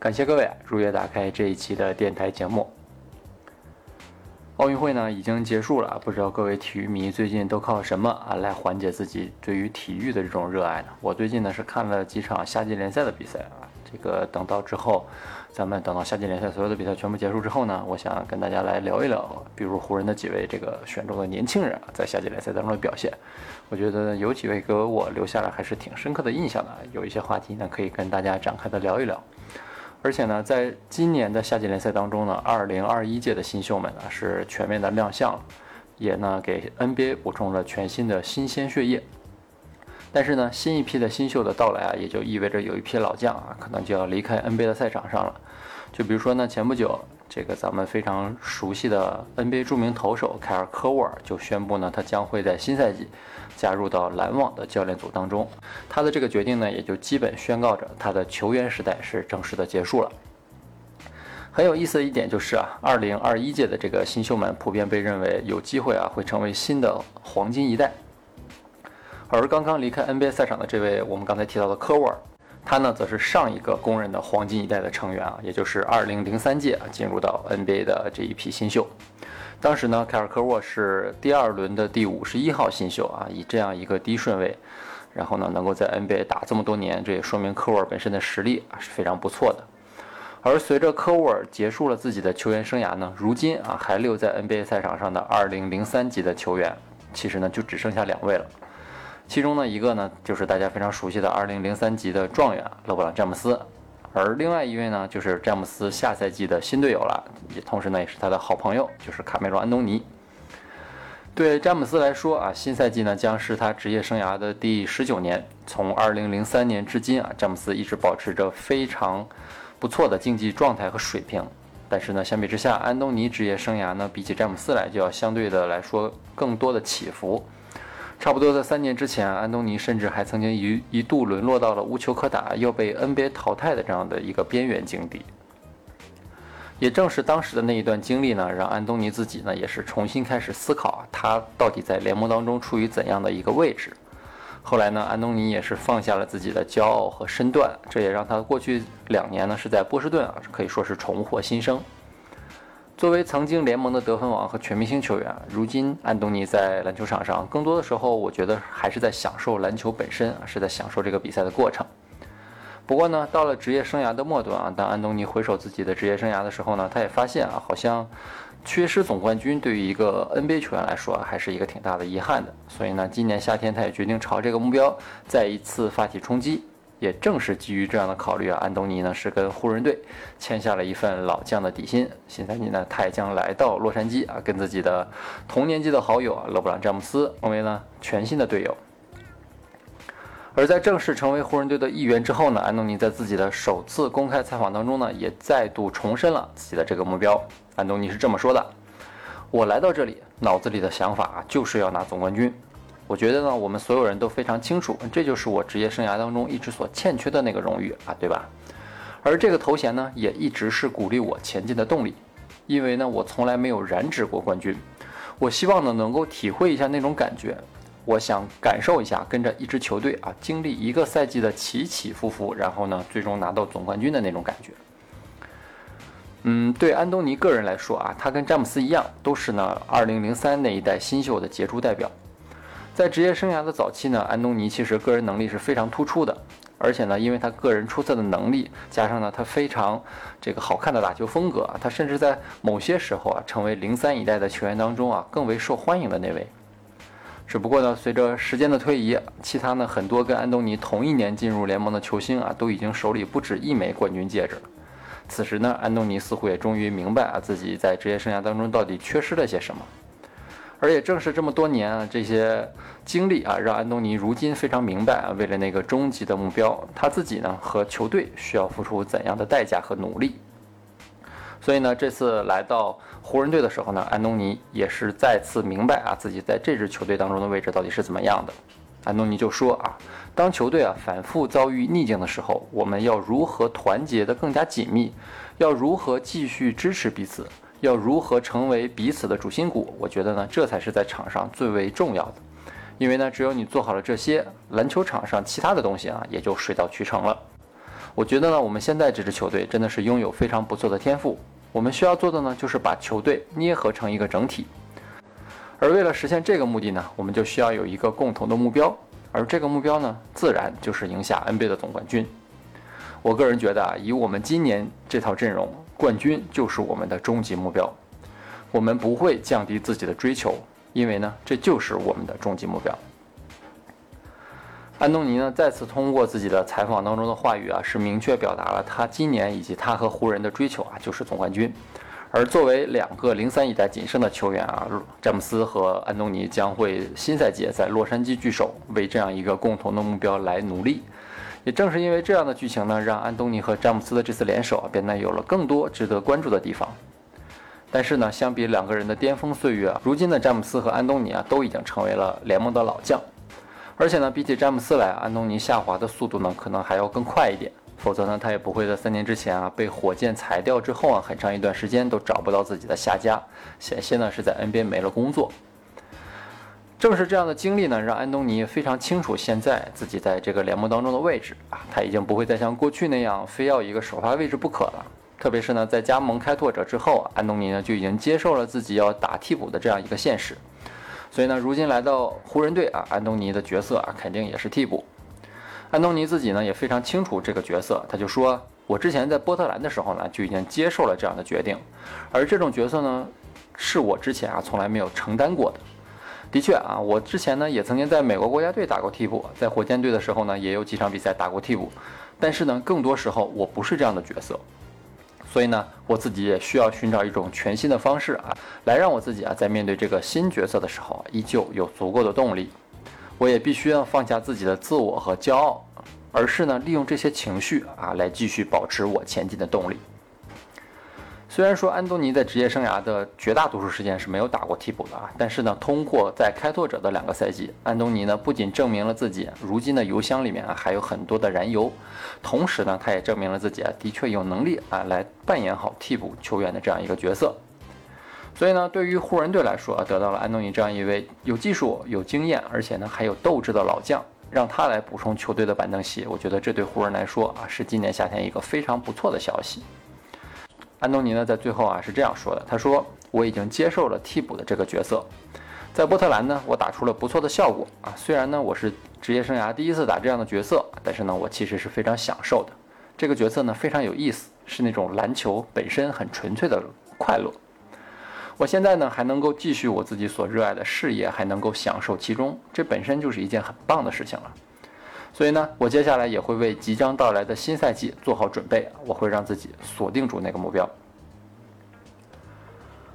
感谢各位啊如约打开这一期的电台节目。奥运会呢已经结束了，不知道各位体育迷最近都靠什么啊来缓解自己对于体育的这种热爱呢？我最近呢是看了几场夏季联赛的比赛啊，这个等到之后，咱们等到夏季联赛所有的比赛全部结束之后呢，我想跟大家来聊一聊，比如湖人的几位这个选中的年轻人啊，在夏季联赛当中的表现。我觉得有几位给我留下了还是挺深刻的印象的，有一些话题呢可以跟大家展开的聊一聊。而且呢，在今年的夏季联赛当中呢，二零二一届的新秀们呢是全面的亮相了，也呢给 NBA 补充了全新的新鲜血液。但是呢，新一批的新秀的到来啊，也就意味着有一批老将啊，可能就要离开 NBA 的赛场上了。就比如说呢，前不久。这个咱们非常熟悉的 NBA 著名投手凯尔科沃尔就宣布呢，他将会在新赛季加入到篮网的教练组当中。他的这个决定呢，也就基本宣告着他的球员时代是正式的结束了。很有意思的一点就是啊，二零二一届的这个新秀们普遍被认为有机会啊，会成为新的黄金一代。而刚刚离开 NBA 赛场的这位我们刚才提到的科沃尔。他呢，则是上一个公认的黄金一代的成员啊，也就是2003届啊进入到 NBA 的这一批新秀。当时呢，凯尔科沃是第二轮的第五十一号新秀啊，以这样一个低顺位，然后呢，能够在 NBA 打这么多年，这也说明科沃尔本身的实力啊是非常不错的。而随着科沃尔结束了自己的球员生涯呢，如今啊还留在 NBA 赛场上的2003级的球员，其实呢就只剩下两位了。其中呢，一个呢就是大家非常熟悉的2003级的状元勒布朗詹姆斯，而另外一位呢就是詹姆斯下赛季的新队友了，也同时呢也是他的好朋友，就是卡梅隆安东尼。对詹姆斯来说啊，新赛季呢将是他职业生涯的第十九年，从2003年至今啊，詹姆斯一直保持着非常不错的竞技状态和水平。但是呢，相比之下，安东尼职业生涯呢比起詹姆斯来就要相对的来说更多的起伏。差不多在三年之前，安东尼甚至还曾经一一度沦落到了无球可打，又被 NBA 淘汰的这样的一个边缘境地。也正是当时的那一段经历呢，让安东尼自己呢也是重新开始思考，他到底在联盟当中处于怎样的一个位置。后来呢，安东尼也是放下了自己的骄傲和身段，这也让他过去两年呢是在波士顿啊，可以说是重获新生。作为曾经联盟的得分王和全明星球员，如今安东尼在篮球场上，更多的时候，我觉得还是在享受篮球本身，是在享受这个比赛的过程。不过呢，到了职业生涯的末端啊，当安东尼回首自己的职业生涯的时候呢，他也发现啊，好像缺失总冠军对于一个 NBA 球员来说，还是一个挺大的遗憾的。所以呢，今年夏天他也决定朝这个目标再一次发起冲击。也正是基于这样的考虑啊，安东尼呢是跟湖人队签下了一份老将的底薪。新赛季呢，他也将来到洛杉矶啊，跟自己的同年级的好友啊勒布朗詹姆斯成为了全新的队友。而在正式成为湖人队的一员之后呢，安东尼在自己的首次公开采访当中呢，也再度重申了自己的这个目标。安东尼是这么说的：“我来到这里，脑子里的想法就是要拿总冠军。”我觉得呢，我们所有人都非常清楚，这就是我职业生涯当中一直所欠缺的那个荣誉啊，对吧？而这个头衔呢，也一直是鼓励我前进的动力，因为呢，我从来没有染指过冠军。我希望呢，能够体会一下那种感觉，我想感受一下跟着一支球队啊，经历一个赛季的起起伏伏，然后呢，最终拿到总冠军的那种感觉。嗯，对安东尼个人来说啊，他跟詹姆斯一样，都是呢2003那一代新秀的杰出代表。在职业生涯的早期呢，安东尼其实个人能力是非常突出的，而且呢，因为他个人出色的能力，加上呢他非常这个好看的打球风格，他甚至在某些时候啊，成为零三一代的球员当中啊更为受欢迎的那位。只不过呢，随着时间的推移，其他呢很多跟安东尼同一年进入联盟的球星啊，都已经手里不止一枚冠军戒指。此时呢，安东尼似乎也终于明白啊自己在职业生涯当中到底缺失了些什么。而也正是这么多年啊，这些经历啊，让安东尼如今非常明白啊，为了那个终极的目标，他自己呢和球队需要付出怎样的代价和努力。所以呢，这次来到湖人队的时候呢，安东尼也是再次明白啊自己在这支球队当中的位置到底是怎么样的。安东尼就说啊，当球队啊反复遭遇逆境的时候，我们要如何团结的更加紧密？要如何继续支持彼此？要如何成为彼此的主心骨？我觉得呢，这才是在场上最为重要的。因为呢，只有你做好了这些，篮球场上其他的东西啊，也就水到渠成了。我觉得呢，我们现在这支球队真的是拥有非常不错的天赋。我们需要做的呢，就是把球队捏合成一个整体。而为了实现这个目的呢，我们就需要有一个共同的目标。而这个目标呢，自然就是赢下 NBA 的总冠军。我个人觉得啊，以我们今年这套阵容，冠军就是我们的终极目标。我们不会降低自己的追求。因为呢，这就是我们的终极目标。安东尼呢，再次通过自己的采访当中的话语啊，是明确表达了他今年以及他和湖人的追求啊，就是总冠军。而作为两个零三一代仅剩的球员啊，詹姆斯和安东尼将会新赛季在洛杉矶聚首，为这样一个共同的目标来努力。也正是因为这样的剧情呢，让安东尼和詹姆斯的这次联手啊，变得有了更多值得关注的地方。但是呢，相比两个人的巅峰岁月啊，如今的詹姆斯和安东尼啊都已经成为了联盟的老将，而且呢，比起詹姆斯来，安东尼下滑的速度呢可能还要更快一点，否则呢，他也不会在三年之前啊被火箭裁掉之后啊，很长一段时间都找不到自己的下家，险些呢是在 NBA 没了工作。正是这样的经历呢，让安东尼非常清楚现在自己在这个联盟当中的位置啊，他已经不会再像过去那样非要一个首发位置不可了。特别是呢，在加盟开拓者之后，安东尼呢就已经接受了自己要打替补的这样一个现实。所以呢，如今来到湖人队啊，安东尼的角色啊肯定也是替补。安东尼自己呢也非常清楚这个角色，他就说：“我之前在波特兰的时候呢就已经接受了这样的决定，而这种角色呢是我之前啊从来没有承担过的。的确啊，我之前呢也曾经在美国国家队打过替补，在火箭队的时候呢也有几场比赛打过替补，但是呢更多时候我不是这样的角色。”所以呢，我自己也需要寻找一种全新的方式啊，来让我自己啊，在面对这个新角色的时候，依旧有足够的动力。我也必须要放下自己的自我和骄傲，而是呢，利用这些情绪啊，来继续保持我前进的动力。虽然说安东尼在职业生涯的绝大多数时间是没有打过替补的啊，但是呢，通过在开拓者的两个赛季，安东尼呢不仅证明了自己如今的油箱里面啊还有很多的燃油，同时呢，他也证明了自己啊的确有能力啊来扮演好替补球员的这样一个角色。所以呢，对于湖人队来说，得到了安东尼这样一位有技术、有经验，而且呢还有斗志的老将，让他来补充球队的板凳席，我觉得这对湖人来说啊是今年夏天一个非常不错的消息。安东尼呢，在最后啊是这样说的：“他说我已经接受了替补的这个角色，在波特兰呢，我打出了不错的效果啊。虽然呢，我是职业生涯第一次打这样的角色，但是呢，我其实是非常享受的。这个角色呢，非常有意思，是那种篮球本身很纯粹的快乐。我现在呢，还能够继续我自己所热爱的事业，还能够享受其中，这本身就是一件很棒的事情了。”所以呢，我接下来也会为即将到来的新赛季做好准备。我会让自己锁定住那个目标。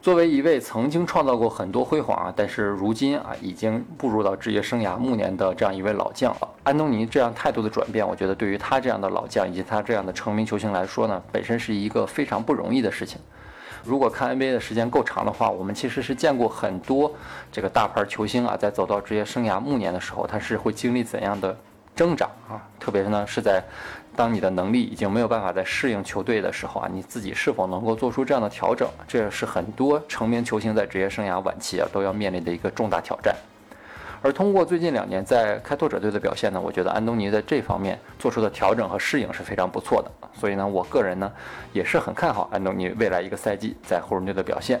作为一位曾经创造过很多辉煌啊，但是如今啊已经步入到职业生涯暮年的这样一位老将，安东尼这样态度的转变，我觉得对于他这样的老将以及他这样的成名球星来说呢，本身是一个非常不容易的事情。如果看 NBA 的时间够长的话，我们其实是见过很多这个大牌球星啊，在走到职业生涯暮年的时候，他是会经历怎样的？挣扎啊，特别是呢，是在当你的能力已经没有办法再适应球队的时候啊，你自己是否能够做出这样的调整？这也是很多成名球星在职业生涯晚期啊都要面临的一个重大挑战。而通过最近两年在开拓者队的表现呢，我觉得安东尼在这方面做出的调整和适应是非常不错的。所以呢，我个人呢也是很看好安东尼未来一个赛季在湖人队的表现。